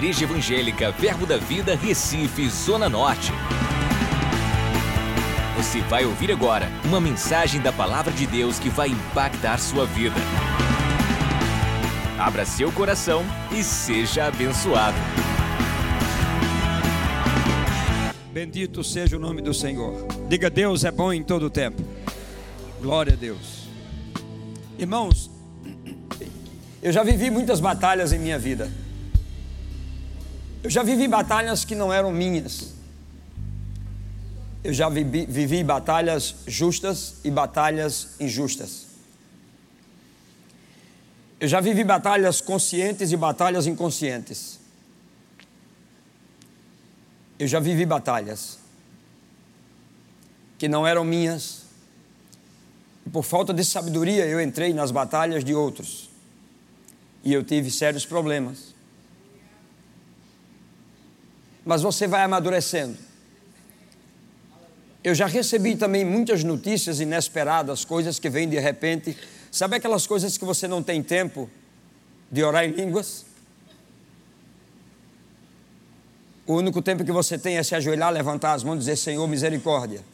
Igreja Evangélica Verbo da Vida, Recife, Zona Norte. Você vai ouvir agora uma mensagem da Palavra de Deus que vai impactar sua vida. Abra seu coração e seja abençoado. Bendito seja o nome do Senhor. Diga, Deus é bom em todo o tempo. Glória a Deus. Irmãos, eu já vivi muitas batalhas em minha vida. Eu já vivi batalhas que não eram minhas. Eu já vivi, vivi batalhas justas e batalhas injustas. Eu já vivi batalhas conscientes e batalhas inconscientes. Eu já vivi batalhas que não eram minhas. E por falta de sabedoria eu entrei nas batalhas de outros e eu tive sérios problemas. Mas você vai amadurecendo. Eu já recebi também muitas notícias inesperadas, coisas que vêm de repente. Sabe aquelas coisas que você não tem tempo de orar em línguas? O único tempo que você tem é se ajoelhar, levantar as mãos e dizer: Senhor, misericórdia.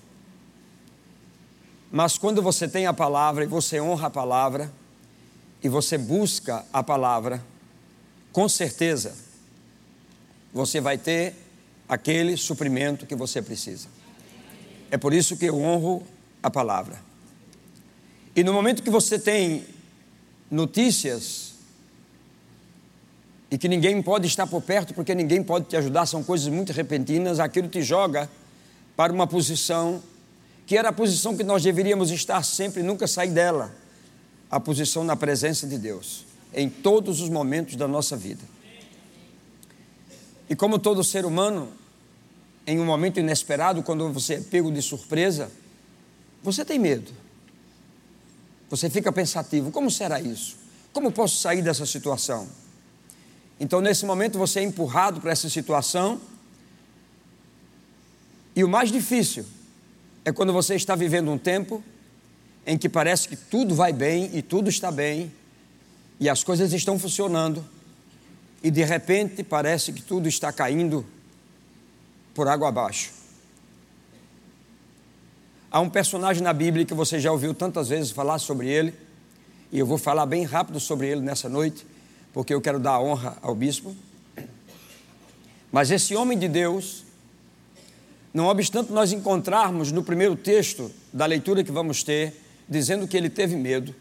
Mas quando você tem a palavra e você honra a palavra, e você busca a palavra, com certeza você vai ter aquele suprimento que você precisa. É por isso que eu honro a palavra. E no momento que você tem notícias e que ninguém pode estar por perto porque ninguém pode te ajudar, são coisas muito repentinas, aquilo te joga para uma posição que era a posição que nós deveríamos estar sempre, nunca sair dela a posição na presença de Deus em todos os momentos da nossa vida. E como todo ser humano, em um momento inesperado, quando você é pego de surpresa, você tem medo. Você fica pensativo: como será isso? Como posso sair dessa situação? Então, nesse momento, você é empurrado para essa situação. E o mais difícil é quando você está vivendo um tempo em que parece que tudo vai bem e tudo está bem e as coisas estão funcionando e de repente parece que tudo está caindo por água abaixo. Há um personagem na Bíblia que você já ouviu tantas vezes falar sobre ele, e eu vou falar bem rápido sobre ele nessa noite, porque eu quero dar honra ao bispo. Mas esse homem de Deus, não obstante nós encontrarmos no primeiro texto da leitura que vamos ter, dizendo que ele teve medo,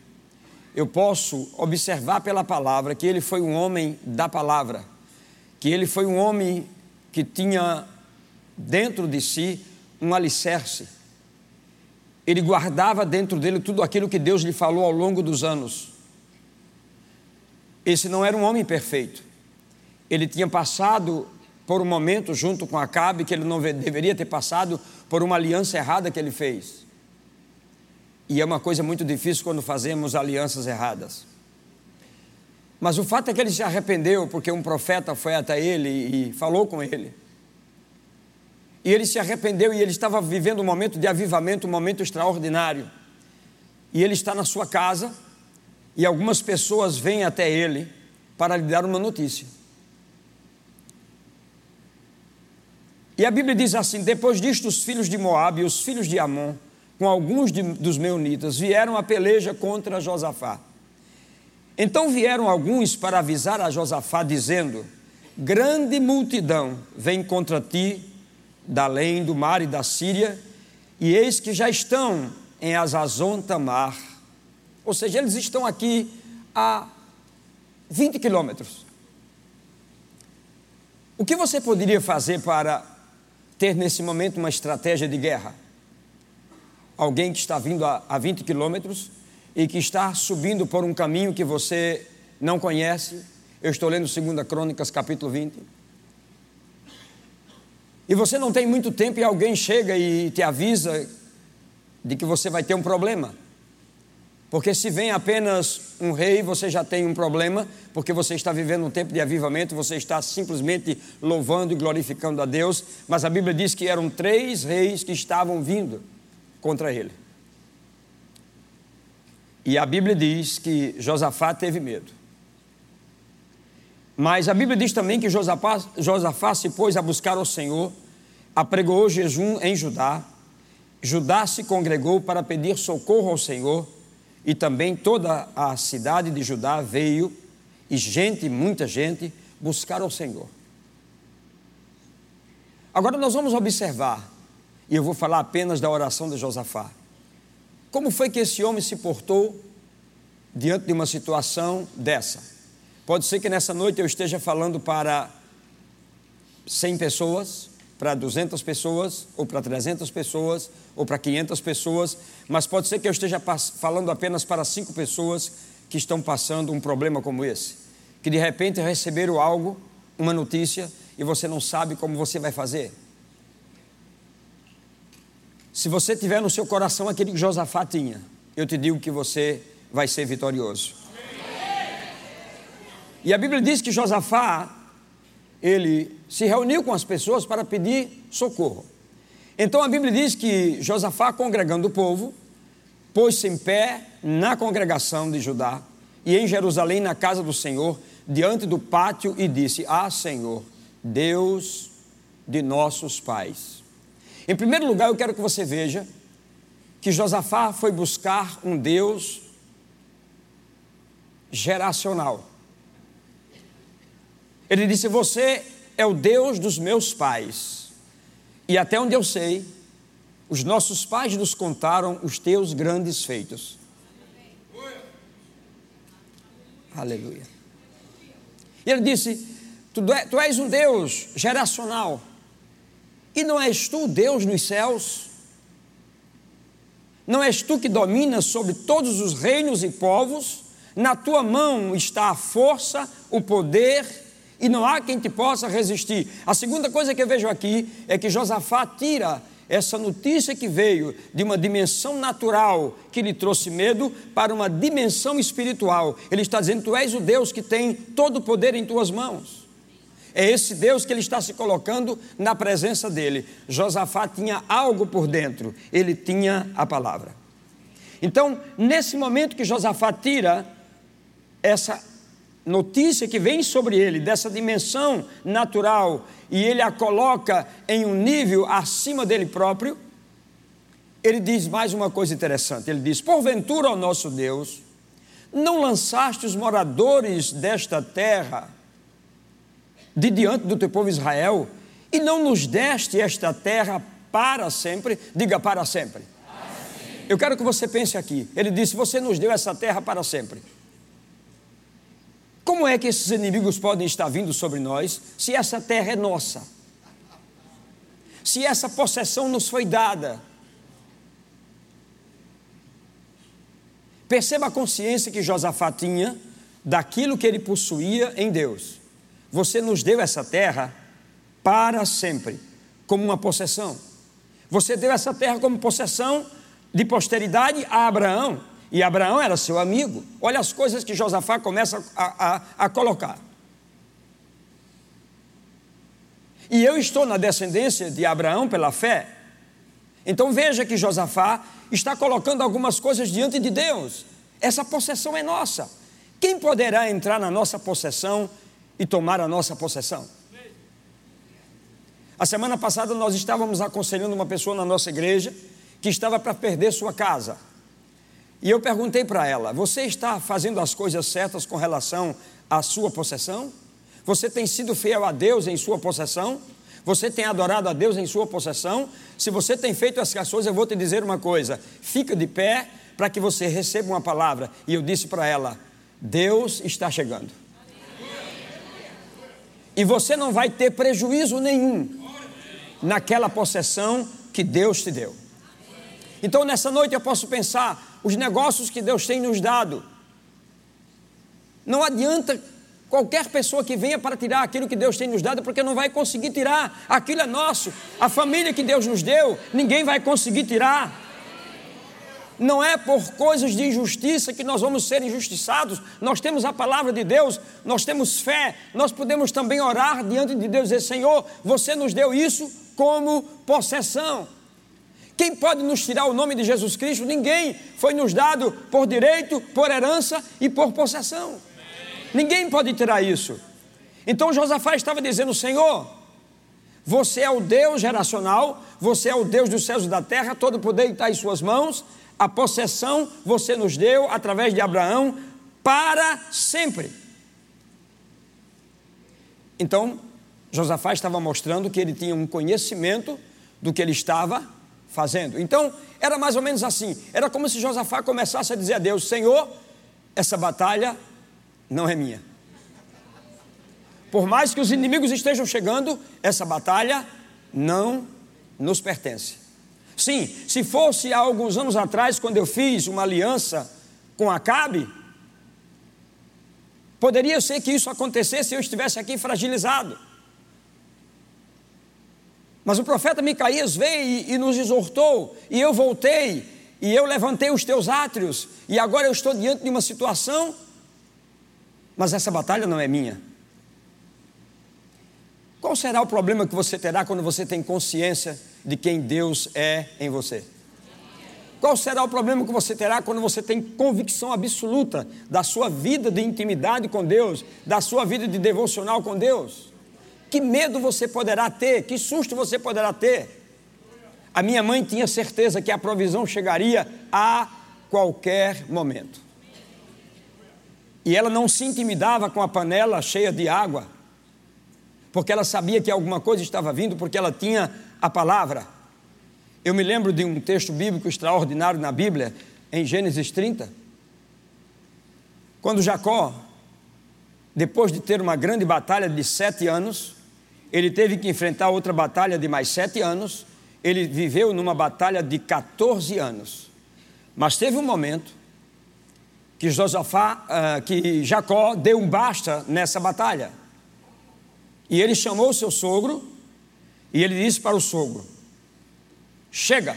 eu posso observar pela palavra que ele foi um homem da palavra, que ele foi um homem que tinha dentro de si um alicerce. Ele guardava dentro dele tudo aquilo que Deus lhe falou ao longo dos anos. Esse não era um homem perfeito. Ele tinha passado por um momento junto com Acabe que ele não deveria ter passado por uma aliança errada que ele fez. E é uma coisa muito difícil quando fazemos alianças erradas. Mas o fato é que ele se arrependeu porque um profeta foi até ele e falou com ele. E ele se arrependeu e ele estava vivendo um momento de avivamento, um momento extraordinário. E ele está na sua casa e algumas pessoas vêm até ele para lhe dar uma notícia. E a Bíblia diz assim: depois disto, os filhos de Moabe e os filhos de Amon com alguns de, dos meunitas, vieram a peleja contra Josafá. Então vieram alguns para avisar a Josafá, dizendo: Grande multidão vem contra ti, da além do mar e da Síria, e eis que já estão em Azazon Tamar. Ou seja, eles estão aqui a 20 quilômetros. O que você poderia fazer para ter nesse momento uma estratégia de guerra? Alguém que está vindo a, a 20 quilômetros e que está subindo por um caminho que você não conhece. Eu estou lendo 2 Crônicas, capítulo 20. E você não tem muito tempo e alguém chega e te avisa de que você vai ter um problema. Porque se vem apenas um rei, você já tem um problema, porque você está vivendo um tempo de avivamento, você está simplesmente louvando e glorificando a Deus. Mas a Bíblia diz que eram três reis que estavam vindo contra ele. E a Bíblia diz que Josafá teve medo. Mas a Bíblia diz também que Josafá, Josafá se pôs a buscar o Senhor, apregoou jejum em Judá. Judá se congregou para pedir socorro ao Senhor, e também toda a cidade de Judá veio, e gente, muita gente, buscar o Senhor. Agora nós vamos observar, e eu vou falar apenas da oração de Josafá. Como foi que esse homem se portou diante de uma situação dessa? Pode ser que nessa noite eu esteja falando para 100 pessoas, para 200 pessoas, ou para 300 pessoas, ou para 500 pessoas, mas pode ser que eu esteja falando apenas para cinco pessoas que estão passando um problema como esse, que de repente receberam algo, uma notícia, e você não sabe como você vai fazer. Se você tiver no seu coração aquele que Josafá tinha, eu te digo que você vai ser vitorioso. E a Bíblia diz que Josafá, ele se reuniu com as pessoas para pedir socorro. Então a Bíblia diz que Josafá, congregando o povo, pôs-se em pé na congregação de Judá e em Jerusalém, na casa do Senhor, diante do pátio, e disse: Ah, Senhor, Deus de nossos pais. Em primeiro lugar, eu quero que você veja que Josafá foi buscar um Deus geracional. Ele disse: Você é o Deus dos meus pais. E até onde eu sei, os nossos pais nos contaram os teus grandes feitos. Aleluia. E ele disse: Tu, é, tu és um Deus geracional. E não és tu Deus nos céus? Não és tu que dominas sobre todos os reinos e povos? Na tua mão está a força, o poder, e não há quem te possa resistir. A segunda coisa que eu vejo aqui é que Josafá tira essa notícia que veio de uma dimensão natural que lhe trouxe medo para uma dimensão espiritual. Ele está dizendo: Tu és o Deus que tem todo o poder em tuas mãos. É esse Deus que ele está se colocando na presença dele. Josafá tinha algo por dentro, ele tinha a palavra. Então, nesse momento que Josafá tira essa notícia que vem sobre ele, dessa dimensão natural, e ele a coloca em um nível acima dele próprio, ele diz mais uma coisa interessante: ele diz, porventura, ó nosso Deus, não lançaste os moradores desta terra de diante do teu povo Israel, e não nos deste esta terra para sempre, diga para sempre. Eu quero que você pense aqui. Ele disse: Você nos deu essa terra para sempre. Como é que esses inimigos podem estar vindo sobre nós se essa terra é nossa? Se essa possessão nos foi dada? Perceba a consciência que Josafá tinha daquilo que ele possuía em Deus. Você nos deu essa terra para sempre, como uma possessão. Você deu essa terra como possessão de posteridade a Abraão, e Abraão era seu amigo. Olha as coisas que Josafá começa a, a, a colocar. E eu estou na descendência de Abraão pela fé. Então veja que Josafá está colocando algumas coisas diante de Deus. Essa possessão é nossa. Quem poderá entrar na nossa possessão e tomar a nossa possessão. A semana passada nós estávamos aconselhando uma pessoa na nossa igreja que estava para perder sua casa. E eu perguntei para ela: Você está fazendo as coisas certas com relação à sua possessão? Você tem sido fiel a Deus em sua possessão? Você tem adorado a Deus em sua possessão? Se você tem feito essas coisas, eu vou te dizer uma coisa: fica de pé para que você receba uma palavra. E eu disse para ela: Deus está chegando e você não vai ter prejuízo nenhum naquela possessão que Deus te deu. Então, nessa noite eu posso pensar os negócios que Deus tem nos dado. Não adianta qualquer pessoa que venha para tirar aquilo que Deus tem nos dado, porque não vai conseguir tirar. Aquilo é nosso. A família que Deus nos deu, ninguém vai conseguir tirar. Não é por coisas de injustiça que nós vamos ser injustiçados. Nós temos a palavra de Deus, nós temos fé, nós podemos também orar diante de Deus e dizer: Senhor, você nos deu isso como possessão. Quem pode nos tirar o nome de Jesus Cristo? Ninguém. Foi nos dado por direito, por herança e por possessão. Ninguém pode tirar isso. Então Josafá estava dizendo: Senhor, você é o Deus geracional, você é o Deus dos céus e da terra, todo poder está em Suas mãos, a possessão você nos deu através de Abraão para sempre. Então, Josafá estava mostrando que ele tinha um conhecimento do que ele estava fazendo. Então, era mais ou menos assim: era como se Josafá começasse a dizer a Deus: Senhor, essa batalha não é minha. Por mais que os inimigos estejam chegando, essa batalha não nos pertence. Sim, se fosse há alguns anos atrás, quando eu fiz uma aliança com Acabe, poderia ser que isso acontecesse e eu estivesse aqui fragilizado. Mas o profeta Micaías veio e, e nos exortou, e eu voltei, e eu levantei os teus átrios, e agora eu estou diante de uma situação, mas essa batalha não é minha. Qual será o problema que você terá quando você tem consciência de quem Deus é em você? Qual será o problema que você terá quando você tem convicção absoluta da sua vida de intimidade com Deus, da sua vida de devocional com Deus? Que medo você poderá ter? Que susto você poderá ter? A minha mãe tinha certeza que a provisão chegaria a qualquer momento. E ela não se intimidava com a panela cheia de água porque ela sabia que alguma coisa estava vindo, porque ela tinha a palavra. Eu me lembro de um texto bíblico extraordinário na Bíblia, em Gênesis 30, quando Jacó, depois de ter uma grande batalha de sete anos, ele teve que enfrentar outra batalha de mais sete anos, ele viveu numa batalha de 14 anos. Mas teve um momento que Josafá, uh, que Jacó deu um basta nessa batalha. E ele chamou seu sogro e ele disse para o sogro: Chega,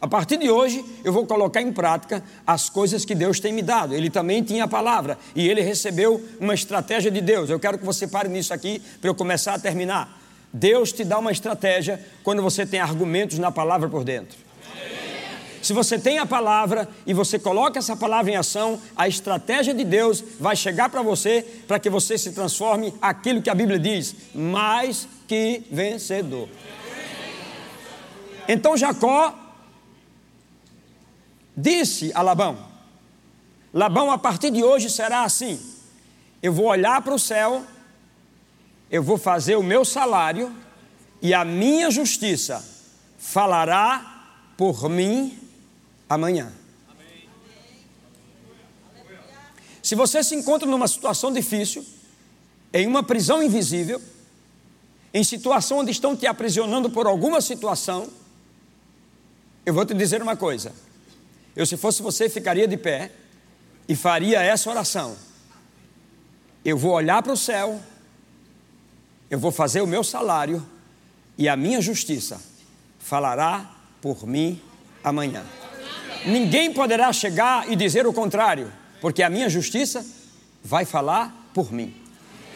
a partir de hoje eu vou colocar em prática as coisas que Deus tem me dado. Ele também tinha a palavra e ele recebeu uma estratégia de Deus. Eu quero que você pare nisso aqui para eu começar a terminar. Deus te dá uma estratégia quando você tem argumentos na palavra por dentro. Se você tem a palavra e você coloca essa palavra em ação, a estratégia de Deus vai chegar para você para que você se transforme aquilo que a Bíblia diz, mais que vencedor. Então Jacó disse a Labão: Labão, a partir de hoje será assim. Eu vou olhar para o céu, eu vou fazer o meu salário e a minha justiça falará por mim amanhã. Se você se encontra numa situação difícil, em uma prisão invisível, em situação onde estão te aprisionando por alguma situação, eu vou te dizer uma coisa. Eu, se fosse você, ficaria de pé e faria essa oração. Eu vou olhar para o céu, eu vou fazer o meu salário e a minha justiça falará por mim amanhã. Ninguém poderá chegar e dizer o contrário, porque a minha justiça vai falar por mim.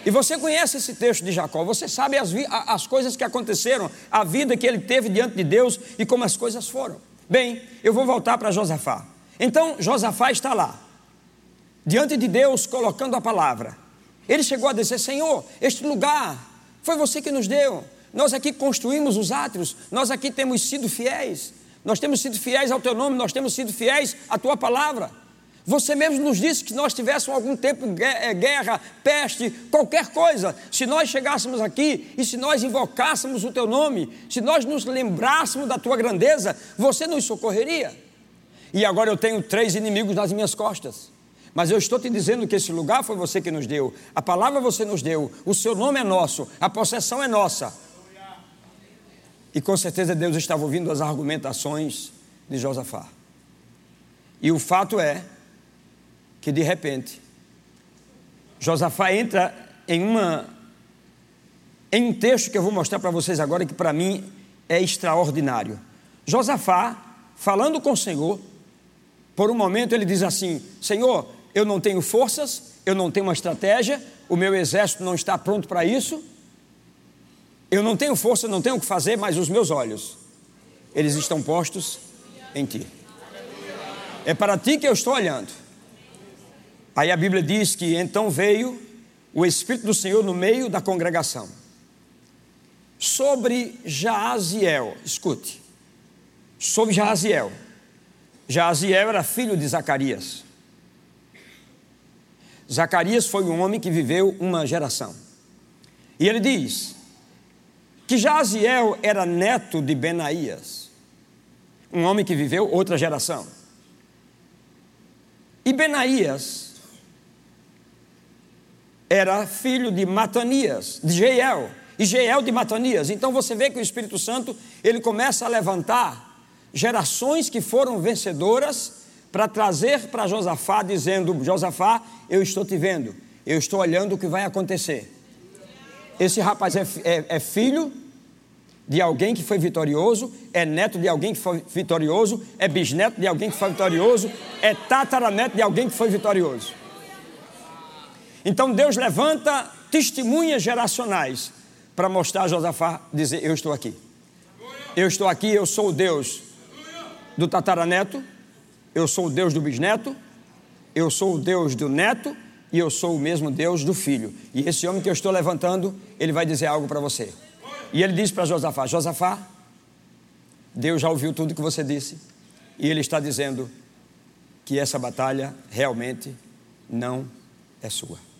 E você conhece esse texto de Jacó, você sabe as, as coisas que aconteceram, a vida que ele teve diante de Deus e como as coisas foram. Bem, eu vou voltar para Josafá. Então, Josafá está lá, diante de Deus, colocando a palavra. Ele chegou a dizer: Senhor, este lugar foi você que nos deu. Nós aqui construímos os átrios, nós aqui temos sido fiéis. Nós temos sido fiéis ao teu nome, nós temos sido fiéis à tua palavra. Você mesmo nos disse que nós tivéssemos algum tempo eh, guerra, peste, qualquer coisa. Se nós chegássemos aqui e se nós invocássemos o teu nome, se nós nos lembrássemos da tua grandeza, você nos socorreria. E agora eu tenho três inimigos nas minhas costas. Mas eu estou te dizendo que esse lugar foi você que nos deu, a palavra você nos deu, o seu nome é nosso, a possessão é nossa. E com certeza Deus estava ouvindo as argumentações de Josafá. E o fato é que de repente Josafá entra em uma em um texto que eu vou mostrar para vocês agora que para mim é extraordinário. Josafá, falando com o Senhor, por um momento ele diz assim: Senhor, eu não tenho forças, eu não tenho uma estratégia, o meu exército não está pronto para isso, eu não tenho força, não tenho o que fazer, mas os meus olhos, eles estão postos em ti. É para ti que eu estou olhando. Aí a Bíblia diz que então veio o Espírito do Senhor no meio da congregação. Sobre Jaaziel, escute, sobre Jaaziel. Jaaziel era filho de Zacarias. Zacarias foi um homem que viveu uma geração. E ele diz que Jaziel era neto de Benaías, um homem que viveu outra geração. E Benaías era filho de Matanias, de Jeiel, e Jeiel de Matanias. Então você vê que o Espírito Santo, ele começa a levantar gerações que foram vencedoras para trazer para Josafá, dizendo: Josafá, eu estou te vendo, eu estou olhando o que vai acontecer. Esse rapaz é, é, é filho de alguém que foi vitorioso, é neto de alguém que foi vitorioso, é bisneto de alguém que foi vitorioso, é tataraneto de alguém que foi vitorioso. Então Deus levanta testemunhas geracionais para mostrar a Josafá, dizer: Eu estou aqui. Eu estou aqui, eu sou o Deus do tataraneto, eu sou o Deus do bisneto, eu sou o Deus do neto e eu sou o mesmo Deus do filho. E esse homem que eu estou levantando, ele vai dizer algo para você. E ele disse para Josafá: Josafá, Deus já ouviu tudo que você disse, e ele está dizendo que essa batalha realmente não é sua.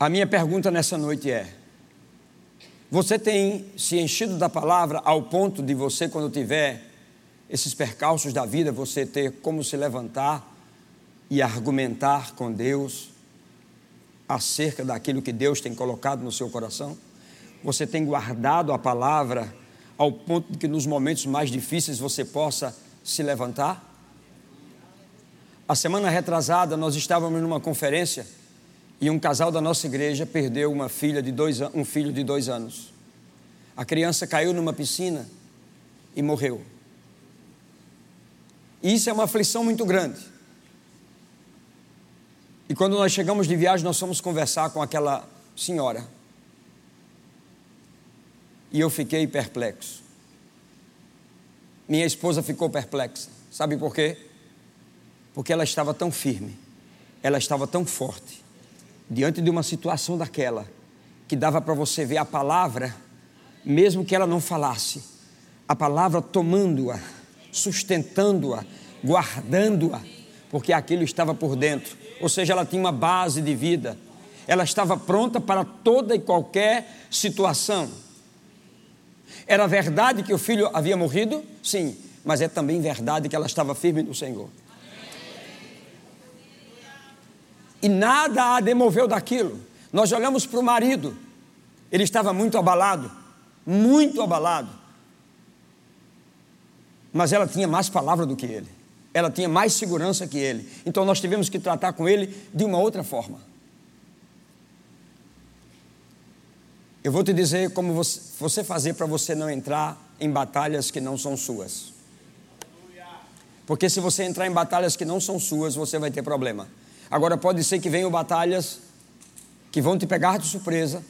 A minha pergunta nessa noite é: você tem se enchido da palavra ao ponto de você, quando tiver esses percalços da vida, você ter como se levantar e argumentar com Deus acerca daquilo que Deus tem colocado no seu coração? Você tem guardado a palavra ao ponto de que nos momentos mais difíceis você possa se levantar? A semana retrasada nós estávamos numa conferência e um casal da nossa igreja perdeu uma filha de dois, um filho de dois anos. A criança caiu numa piscina e morreu. E isso é uma aflição muito grande. E quando nós chegamos de viagem, nós fomos conversar com aquela senhora. E eu fiquei perplexo. Minha esposa ficou perplexa. Sabe por quê? Porque ela estava tão firme, ela estava tão forte, diante de uma situação daquela, que dava para você ver a palavra, mesmo que ela não falasse, a palavra tomando-a sustentando-a, guardando-a, porque aquilo estava por dentro. Ou seja, ela tinha uma base de vida. Ela estava pronta para toda e qualquer situação. Era verdade que o filho havia morrido? Sim, mas é também verdade que ela estava firme no Senhor. E nada a demoveu daquilo. Nós olhamos para o marido, ele estava muito abalado, muito abalado mas ela tinha mais palavra do que ele. Ela tinha mais segurança que ele. Então nós tivemos que tratar com ele de uma outra forma. Eu vou te dizer como você fazer para você não entrar em batalhas que não são suas. Porque se você entrar em batalhas que não são suas, você vai ter problema. Agora pode ser que venham batalhas que vão te pegar de surpresa,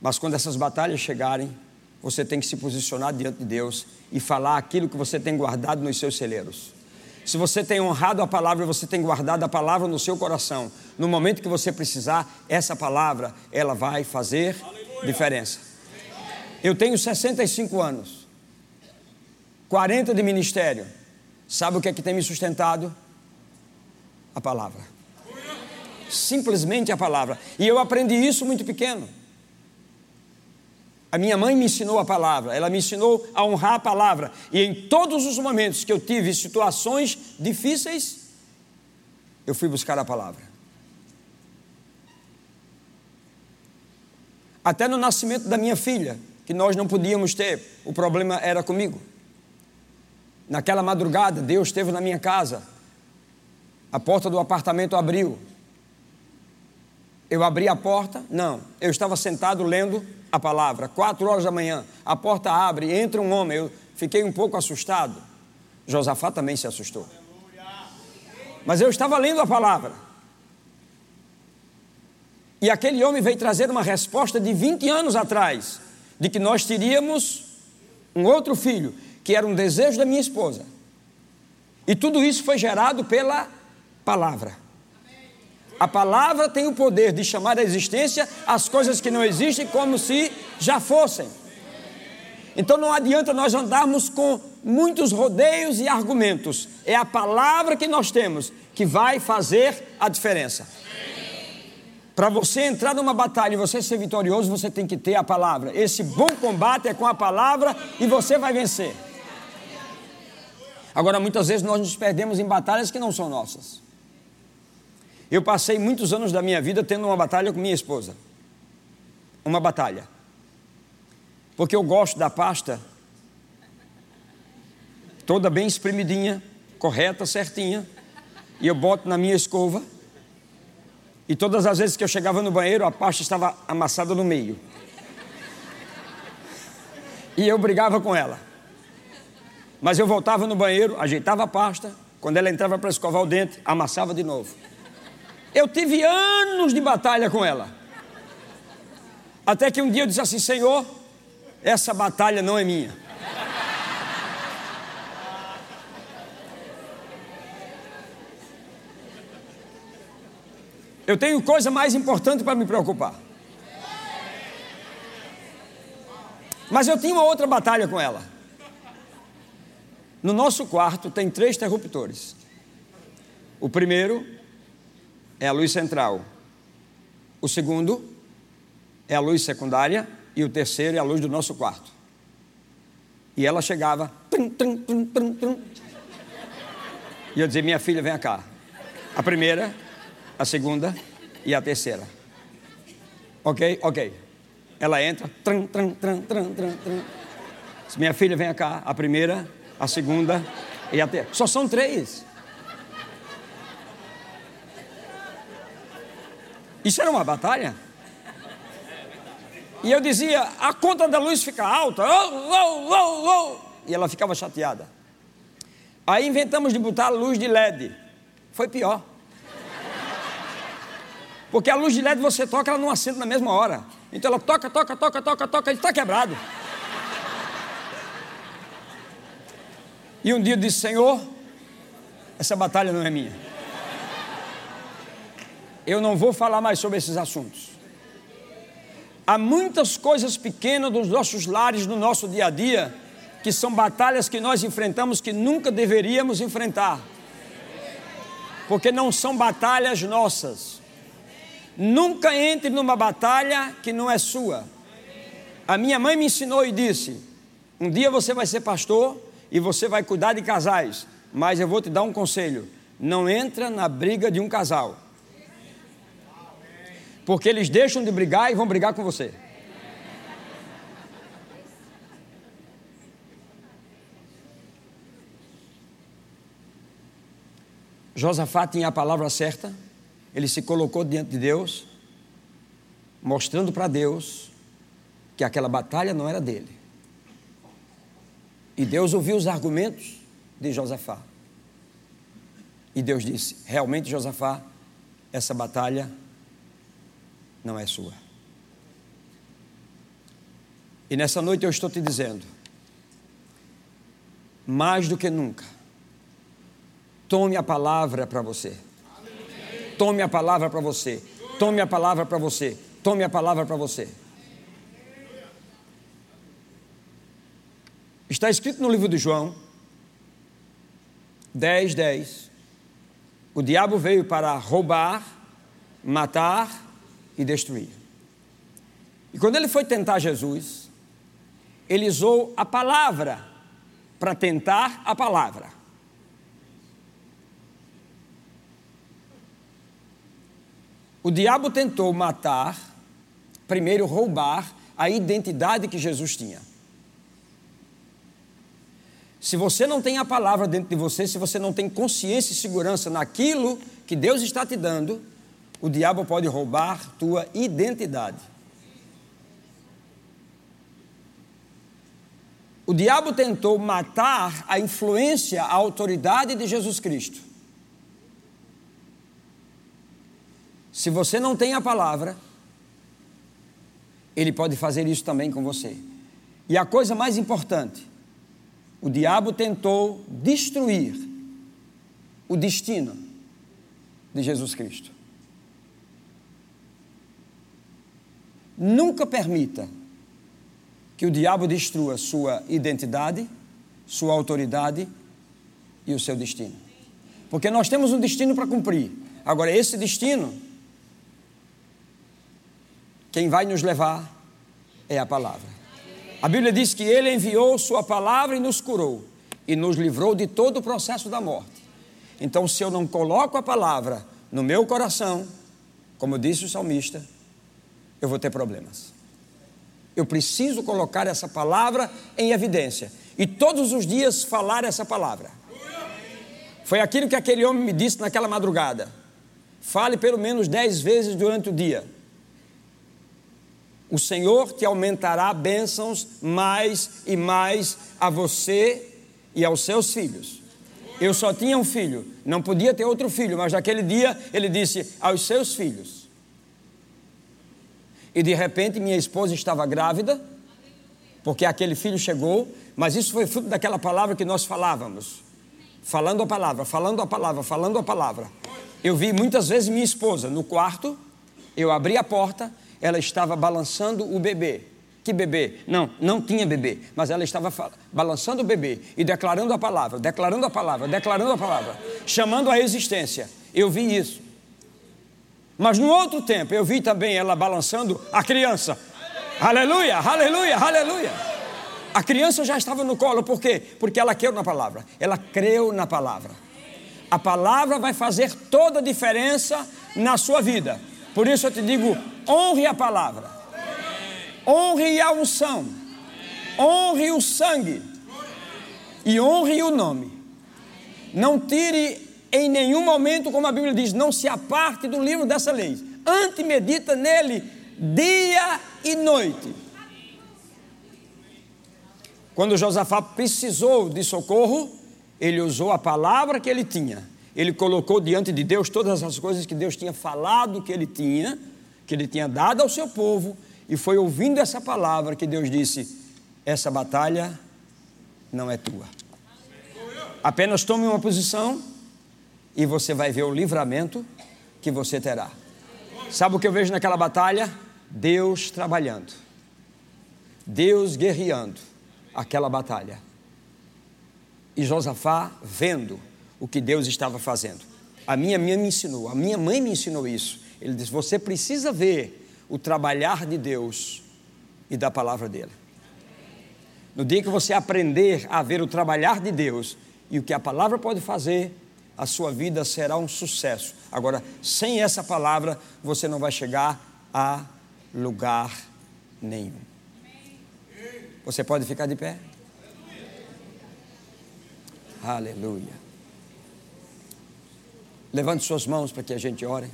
mas quando essas batalhas chegarem, você tem que se posicionar diante de Deus e falar aquilo que você tem guardado nos seus celeiros. Se você tem honrado a palavra, você tem guardado a palavra no seu coração. No momento que você precisar, essa palavra, ela vai fazer Aleluia. diferença. Eu tenho 65 anos, 40 de ministério. Sabe o que é que tem me sustentado? A palavra. Simplesmente a palavra. E eu aprendi isso muito pequeno. A minha mãe me ensinou a palavra, ela me ensinou a honrar a palavra. E em todos os momentos que eu tive situações difíceis, eu fui buscar a palavra. Até no nascimento da minha filha, que nós não podíamos ter, o problema era comigo. Naquela madrugada, Deus esteve na minha casa, a porta do apartamento abriu. Eu abri a porta? Não, eu estava sentado lendo a palavra, quatro horas da manhã, a porta abre, entra um homem. Eu fiquei um pouco assustado. Josafá também se assustou. Mas eu estava lendo a palavra. E aquele homem veio trazer uma resposta de 20 anos atrás, de que nós teríamos um outro filho, que era um desejo da minha esposa. E tudo isso foi gerado pela palavra. A palavra tem o poder de chamar à existência as coisas que não existem como se já fossem. Então não adianta nós andarmos com muitos rodeios e argumentos. É a palavra que nós temos que vai fazer a diferença. Para você entrar numa batalha e você ser vitorioso, você tem que ter a palavra. Esse bom combate é com a palavra e você vai vencer. Agora, muitas vezes nós nos perdemos em batalhas que não são nossas. Eu passei muitos anos da minha vida tendo uma batalha com minha esposa. Uma batalha. Porque eu gosto da pasta toda bem espremidinha, correta, certinha, e eu boto na minha escova. E todas as vezes que eu chegava no banheiro, a pasta estava amassada no meio. E eu brigava com ela. Mas eu voltava no banheiro, ajeitava a pasta, quando ela entrava para escovar o dente, amassava de novo. Eu tive anos de batalha com ela. Até que um dia eu disse assim: Senhor, essa batalha não é minha. Eu tenho coisa mais importante para me preocupar. Mas eu tinha uma outra batalha com ela. No nosso quarto tem três interruptores. O primeiro é a luz central. O segundo é a luz secundária. E o terceiro é a luz do nosso quarto. E ela chegava. Tum, tum, tum, e eu dizia: Minha filha, vem cá. A primeira, a segunda e a terceira. Ok? Ok. Ela entra. Tran. Minha filha, vem cá. A primeira, a segunda e a terceira. Só são três. Isso era uma batalha? E eu dizia, a conta da luz fica alta. Oh, oh, oh, oh. E ela ficava chateada. Aí inventamos de botar luz de LED. Foi pior. Porque a luz de LED você toca, ela não acende na mesma hora. Então ela toca, toca, toca, toca, toca, e está quebrado. E um dia eu disse, Senhor, essa batalha não é minha eu não vou falar mais sobre esses assuntos. Há muitas coisas pequenas dos nossos lares, no nosso dia a dia, que são batalhas que nós enfrentamos que nunca deveríamos enfrentar, porque não são batalhas nossas. Nunca entre numa batalha que não é sua. A minha mãe me ensinou e disse: um dia você vai ser pastor e você vai cuidar de casais, mas eu vou te dar um conselho: não entra na briga de um casal. Porque eles deixam de brigar e vão brigar com você. Josafá tinha a palavra certa, ele se colocou diante de Deus, mostrando para Deus que aquela batalha não era dele. E Deus ouviu os argumentos de Josafá. E Deus disse: realmente, Josafá, essa batalha não é sua. E nessa noite eu estou te dizendo, mais do que nunca, tome a palavra para você. Tome a palavra para você. Tome a palavra para você. Tome a palavra para você. Está escrito no livro de João 10, 10. O diabo veio para roubar, matar e destruir. E quando ele foi tentar Jesus, ele usou a palavra para tentar a palavra. O diabo tentou matar, primeiro roubar a identidade que Jesus tinha. Se você não tem a palavra dentro de você, se você não tem consciência e segurança naquilo que Deus está te dando, o diabo pode roubar tua identidade. O diabo tentou matar a influência, a autoridade de Jesus Cristo. Se você não tem a palavra, ele pode fazer isso também com você. E a coisa mais importante, o diabo tentou destruir o destino de Jesus Cristo. Nunca permita que o diabo destrua sua identidade, sua autoridade e o seu destino. Porque nós temos um destino para cumprir. Agora, esse destino, quem vai nos levar é a palavra. A Bíblia diz que ele enviou sua palavra e nos curou e nos livrou de todo o processo da morte. Então, se eu não coloco a palavra no meu coração, como disse o salmista, eu vou ter problemas. Eu preciso colocar essa palavra em evidência e todos os dias falar essa palavra. Foi aquilo que aquele homem me disse naquela madrugada. Fale pelo menos dez vezes durante o dia. O Senhor te aumentará bênçãos mais e mais a você e aos seus filhos. Eu só tinha um filho, não podia ter outro filho, mas naquele dia ele disse aos seus filhos. E de repente minha esposa estava grávida, porque aquele filho chegou, mas isso foi fruto daquela palavra que nós falávamos. Falando a palavra, falando a palavra, falando a palavra. Eu vi muitas vezes minha esposa no quarto, eu abri a porta, ela estava balançando o bebê. Que bebê? Não, não tinha bebê, mas ela estava balançando o bebê e declarando a palavra, declarando a palavra, declarando a palavra, chamando a existência. Eu vi isso. Mas no outro tempo eu vi também ela balançando a criança. Aleluia, aleluia, aleluia. A criança já estava no colo, por quê? Porque ela creu na palavra. Ela creu na palavra. A palavra vai fazer toda a diferença na sua vida. Por isso eu te digo: honre a palavra honre a unção, honre o sangue e honre o nome. Não tire em nenhum momento, como a Bíblia diz, não se aparte do livro dessa lei. Ante medita nele dia e noite. Quando Josafá precisou de socorro, ele usou a palavra que ele tinha. Ele colocou diante de Deus todas as coisas que Deus tinha falado que ele tinha, que ele tinha dado ao seu povo, e foi ouvindo essa palavra que Deus disse: essa batalha não é tua. Apenas tome uma posição e você vai ver o livramento que você terá. Sabe o que eu vejo naquela batalha? Deus trabalhando, Deus guerreando aquela batalha. E Josafá vendo o que Deus estava fazendo. A minha mãe me ensinou, a minha mãe me ensinou isso. Ele disse: Você precisa ver o trabalhar de Deus e da palavra dele. No dia que você aprender a ver o trabalhar de Deus e o que a palavra pode fazer, a sua vida será um sucesso. Agora, sem essa palavra, você não vai chegar a lugar nenhum. Você pode ficar de pé? Aleluia. Levante suas mãos para que a gente ore.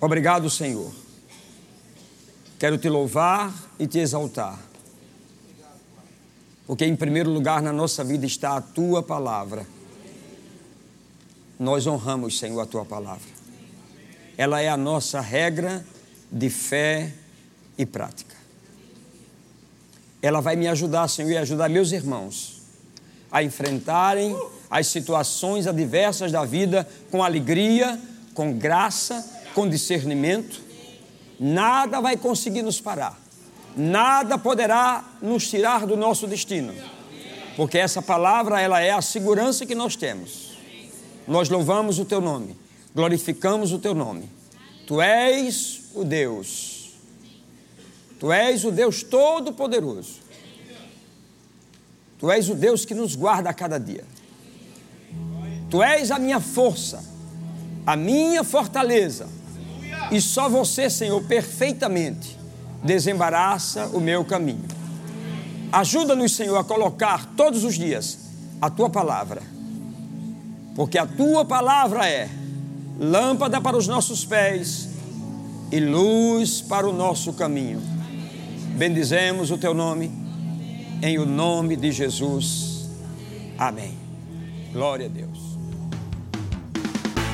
Obrigado, Senhor. Quero te louvar e te exaltar. Porque em primeiro lugar na nossa vida está a tua palavra. Nós honramos, Senhor, a tua palavra. Ela é a nossa regra de fé e prática. Ela vai me ajudar, Senhor, e ajudar meus irmãos a enfrentarem as situações adversas da vida com alegria, com graça com discernimento, nada vai conseguir nos parar, nada poderá nos tirar do nosso destino, porque essa palavra ela é a segurança que nós temos. Nós louvamos o teu nome, glorificamos o teu nome. Tu és o Deus, tu és o Deus Todo-Poderoso, tu és o Deus que nos guarda a cada dia. Tu és a minha força, a minha fortaleza, e só você, Senhor, perfeitamente desembaraça o meu caminho. Ajuda-nos, Senhor, a colocar todos os dias a tua palavra, porque a tua palavra é lâmpada para os nossos pés e luz para o nosso caminho. Bendizemos o teu nome, em o nome de Jesus. Amém. Glória a Deus.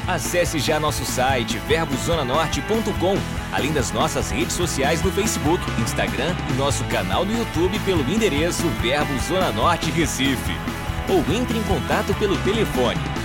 Acesse já nosso site verbozonanorte.com, além das nossas redes sociais no Facebook, Instagram e nosso canal no YouTube pelo endereço Verbo Zona Norte Recife. Ou entre em contato pelo telefone